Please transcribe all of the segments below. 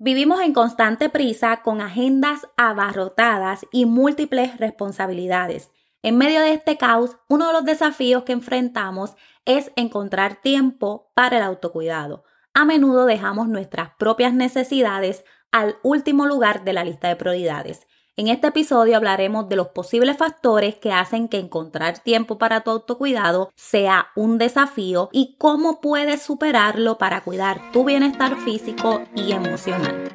Vivimos en constante prisa con agendas abarrotadas y múltiples responsabilidades. En medio de este caos, uno de los desafíos que enfrentamos es encontrar tiempo para el autocuidado. A menudo dejamos nuestras propias necesidades al último lugar de la lista de prioridades. En este episodio hablaremos de los posibles factores que hacen que encontrar tiempo para tu autocuidado sea un desafío y cómo puedes superarlo para cuidar tu bienestar físico y emocional.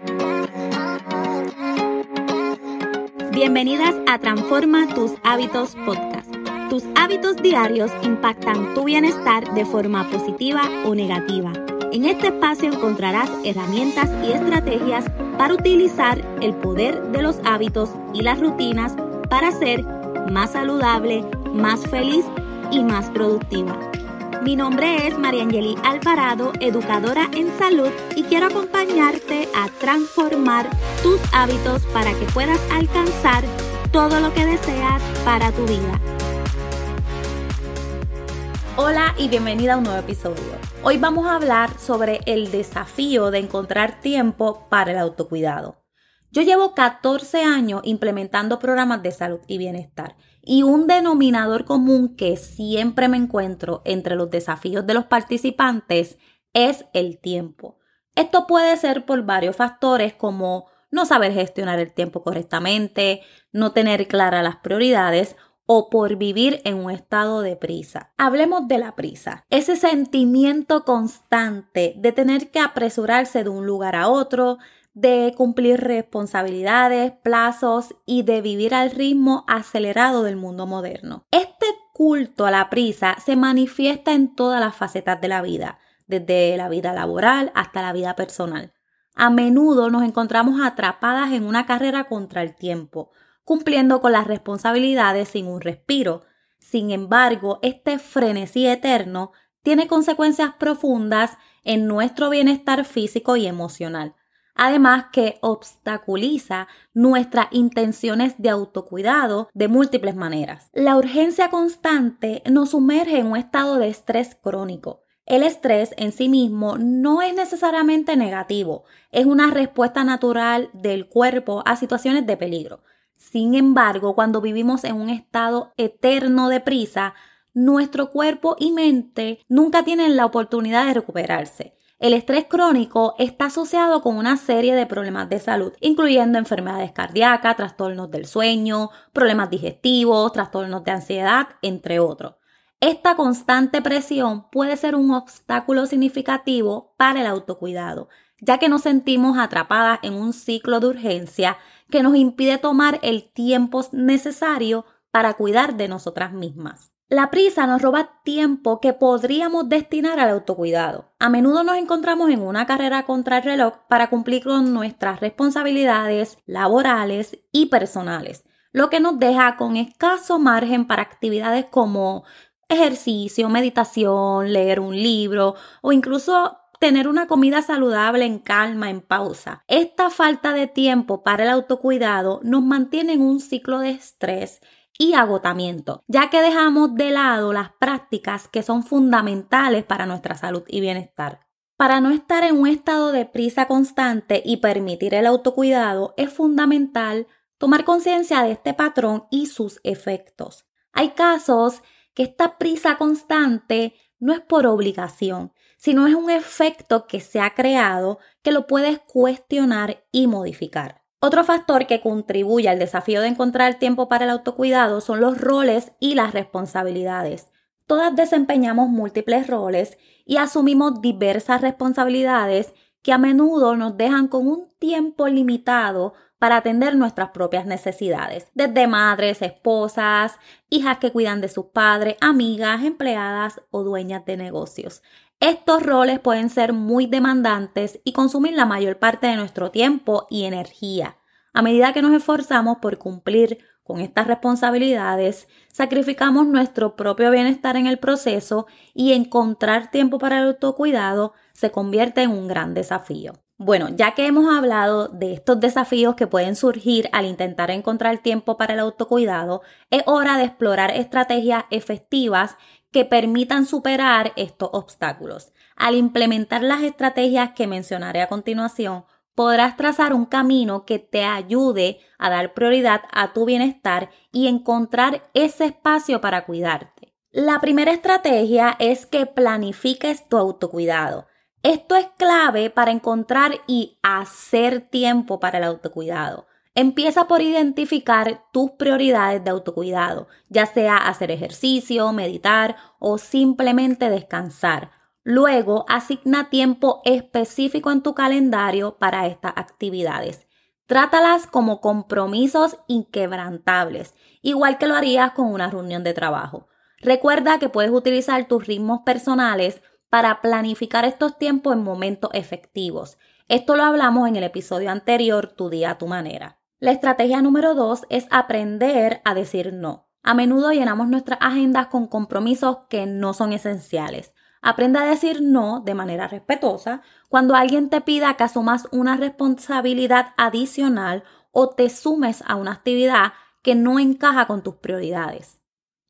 Bienvenidas a Transforma tus hábitos podcast. Tus hábitos diarios impactan tu bienestar de forma positiva o negativa. En este espacio encontrarás herramientas y estrategias para utilizar el poder de los hábitos y las rutinas para ser más saludable, más feliz y más productiva. Mi nombre es Mariangeli Alvarado, educadora en salud y quiero acompañarte a transformar tus hábitos para que puedas alcanzar todo lo que deseas para tu vida. Hola y bienvenida a un nuevo episodio. Hoy vamos a hablar sobre el desafío de encontrar tiempo para el autocuidado. Yo llevo 14 años implementando programas de salud y bienestar y un denominador común que siempre me encuentro entre los desafíos de los participantes es el tiempo. Esto puede ser por varios factores como no saber gestionar el tiempo correctamente, no tener claras las prioridades o por vivir en un estado de prisa. Hablemos de la prisa, ese sentimiento constante de tener que apresurarse de un lugar a otro, de cumplir responsabilidades, plazos y de vivir al ritmo acelerado del mundo moderno. Este culto a la prisa se manifiesta en todas las facetas de la vida, desde la vida laboral hasta la vida personal. A menudo nos encontramos atrapadas en una carrera contra el tiempo, cumpliendo con las responsabilidades sin un respiro. Sin embargo, este frenesí eterno tiene consecuencias profundas en nuestro bienestar físico y emocional. Además que obstaculiza nuestras intenciones de autocuidado de múltiples maneras. La urgencia constante nos sumerge en un estado de estrés crónico. El estrés en sí mismo no es necesariamente negativo, es una respuesta natural del cuerpo a situaciones de peligro. Sin embargo, cuando vivimos en un estado eterno de prisa, nuestro cuerpo y mente nunca tienen la oportunidad de recuperarse. El estrés crónico está asociado con una serie de problemas de salud, incluyendo enfermedades cardíacas, trastornos del sueño, problemas digestivos, trastornos de ansiedad, entre otros. Esta constante presión puede ser un obstáculo significativo para el autocuidado, ya que nos sentimos atrapadas en un ciclo de urgencia que nos impide tomar el tiempo necesario para cuidar de nosotras mismas. La prisa nos roba tiempo que podríamos destinar al autocuidado. A menudo nos encontramos en una carrera contra el reloj para cumplir con nuestras responsabilidades laborales y personales, lo que nos deja con escaso margen para actividades como ejercicio, meditación, leer un libro o incluso tener una comida saludable en calma, en pausa. Esta falta de tiempo para el autocuidado nos mantiene en un ciclo de estrés y agotamiento, ya que dejamos de lado las prácticas que son fundamentales para nuestra salud y bienestar. Para no estar en un estado de prisa constante y permitir el autocuidado, es fundamental tomar conciencia de este patrón y sus efectos. Hay casos que esta prisa constante no es por obligación, sino es un efecto que se ha creado que lo puedes cuestionar y modificar. Otro factor que contribuye al desafío de encontrar tiempo para el autocuidado son los roles y las responsabilidades. Todas desempeñamos múltiples roles y asumimos diversas responsabilidades que a menudo nos dejan con un tiempo limitado para atender nuestras propias necesidades, desde madres, esposas, hijas que cuidan de sus padres, amigas, empleadas o dueñas de negocios. Estos roles pueden ser muy demandantes y consumir la mayor parte de nuestro tiempo y energía. A medida que nos esforzamos por cumplir con estas responsabilidades, sacrificamos nuestro propio bienestar en el proceso y encontrar tiempo para el autocuidado se convierte en un gran desafío. Bueno, ya que hemos hablado de estos desafíos que pueden surgir al intentar encontrar tiempo para el autocuidado, es hora de explorar estrategias efectivas que permitan superar estos obstáculos. Al implementar las estrategias que mencionaré a continuación, podrás trazar un camino que te ayude a dar prioridad a tu bienestar y encontrar ese espacio para cuidarte. La primera estrategia es que planifiques tu autocuidado. Esto es clave para encontrar y hacer tiempo para el autocuidado. Empieza por identificar tus prioridades de autocuidado, ya sea hacer ejercicio, meditar o simplemente descansar. Luego, asigna tiempo específico en tu calendario para estas actividades. Trátalas como compromisos inquebrantables, igual que lo harías con una reunión de trabajo. Recuerda que puedes utilizar tus ritmos personales para planificar estos tiempos en momentos efectivos. Esto lo hablamos en el episodio anterior, Tu día a tu manera. La estrategia número dos es aprender a decir no. A menudo llenamos nuestras agendas con compromisos que no son esenciales. Aprende a decir no de manera respetuosa cuando alguien te pida que asumas una responsabilidad adicional o te sumes a una actividad que no encaja con tus prioridades.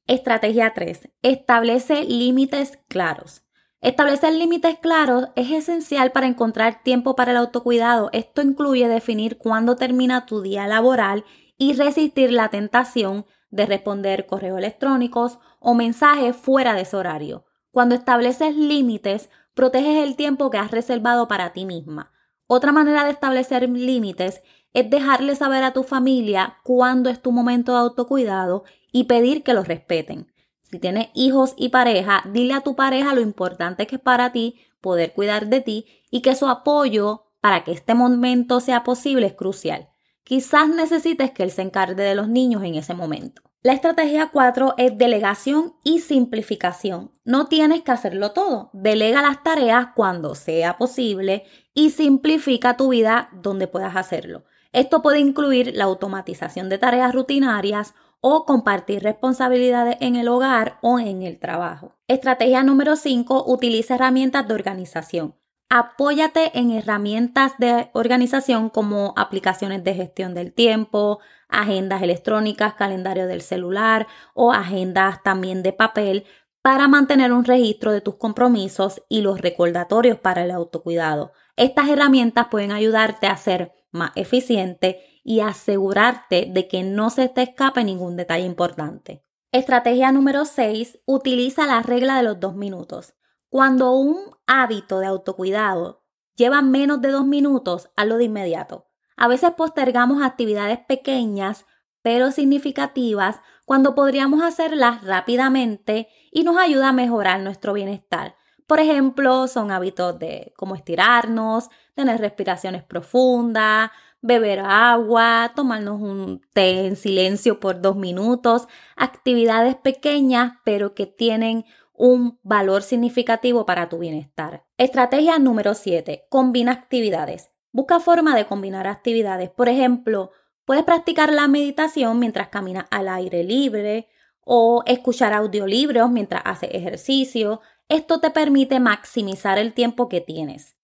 Estrategia 3. Establece límites claros. Establecer límites claros es esencial para encontrar tiempo para el autocuidado. Esto incluye definir cuándo termina tu día laboral y resistir la tentación de responder correos electrónicos o mensajes fuera de ese horario. Cuando estableces límites, proteges el tiempo que has reservado para ti misma. Otra manera de establecer límites es dejarle saber a tu familia cuándo es tu momento de autocuidado y pedir que lo respeten. Si tienes hijos y pareja, dile a tu pareja lo importante que es para ti poder cuidar de ti y que su apoyo para que este momento sea posible es crucial. Quizás necesites que él se encargue de los niños en ese momento. La estrategia 4 es delegación y simplificación. No tienes que hacerlo todo. Delega las tareas cuando sea posible y simplifica tu vida donde puedas hacerlo. Esto puede incluir la automatización de tareas rutinarias o compartir responsabilidades en el hogar o en el trabajo. Estrategia número 5. Utiliza herramientas de organización. Apóyate en herramientas de organización como aplicaciones de gestión del tiempo, agendas electrónicas, calendario del celular o agendas también de papel para mantener un registro de tus compromisos y los recordatorios para el autocuidado. Estas herramientas pueden ayudarte a ser más eficiente y asegurarte de que no se te escape ningún detalle importante. Estrategia número 6. Utiliza la regla de los dos minutos. Cuando un hábito de autocuidado lleva menos de dos minutos, hazlo de inmediato. A veces postergamos actividades pequeñas pero significativas cuando podríamos hacerlas rápidamente y nos ayuda a mejorar nuestro bienestar. Por ejemplo, son hábitos de cómo estirarnos, tener respiraciones profundas, beber agua, tomarnos un té en silencio por dos minutos, actividades pequeñas pero que tienen un valor significativo para tu bienestar. Estrategia número 7. Combina actividades. Busca forma de combinar actividades. Por ejemplo, puedes practicar la meditación mientras caminas al aire libre o escuchar audiolibros mientras haces ejercicio. Esto te permite maximizar el tiempo que tienes.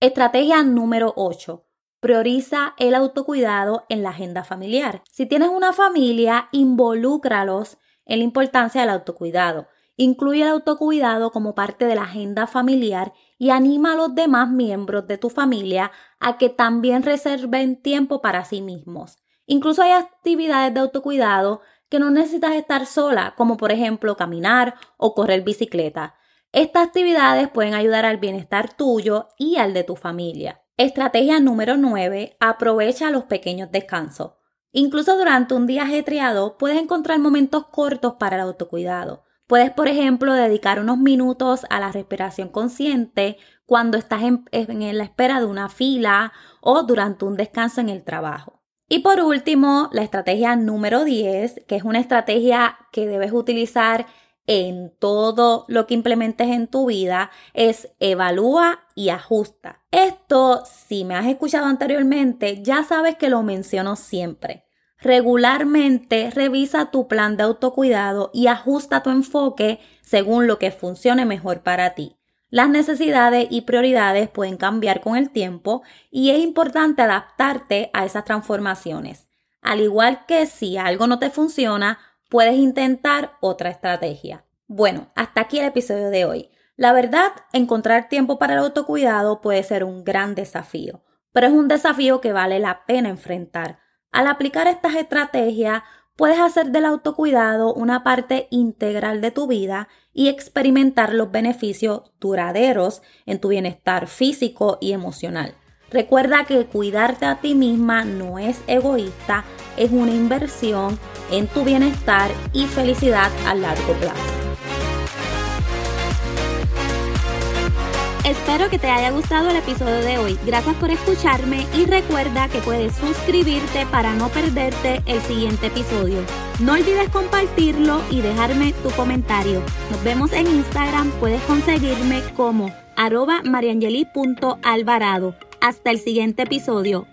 Estrategia número 8. Prioriza el autocuidado en la agenda familiar. Si tienes una familia, involúcralos en la importancia del autocuidado. Incluye el autocuidado como parte de la agenda familiar y anima a los demás miembros de tu familia a que también reserven tiempo para sí mismos. Incluso hay actividades de autocuidado que no necesitas estar sola, como por ejemplo caminar o correr bicicleta. Estas actividades pueden ayudar al bienestar tuyo y al de tu familia. Estrategia número 9. Aprovecha los pequeños descansos. Incluso durante un día ajetreado puedes encontrar momentos cortos para el autocuidado. Puedes, por ejemplo, dedicar unos minutos a la respiración consciente cuando estás en, en, la espera de una fila o durante un descanso en el trabajo. Y por último, la estrategia número 10, que es una estrategia que debes utilizar en todo lo que implementes en tu vida es evalúa y ajusta. Esto, si me has escuchado anteriormente, ya sabes que lo menciono siempre. Regularmente revisa tu plan de autocuidado y ajusta tu enfoque según lo que funcione mejor para ti. Las necesidades y prioridades pueden cambiar con el tiempo y es importante adaptarte a esas transformaciones. Al igual que si algo no te funciona, puedes intentar otra estrategia. Bueno, hasta aquí el episodio de hoy. La verdad, encontrar tiempo para el autocuidado puede ser un gran desafío. pero es un desafío que vale la pena enfrentar. Al aplicar estas estrategias, puedes hacer del autocuidado una parte integral de tu vida y experimentar los beneficios duraderos en tu bienestar físico y emocional. Recuerda que cuidarte a ti misma no es egoísta, es una inversión en tu bienestar y felicidad a largo plazo. Espero que te haya gustado el episodio de hoy. Gracias por escucharme y recuerda que puedes suscribirte para no perderte el siguiente episodio. No olvides compartirlo y dejarme tu comentario. Nos vemos en Instagram. Puedes conseguirme como arroba mariangeli.alvarado. Hasta el siguiente episodio.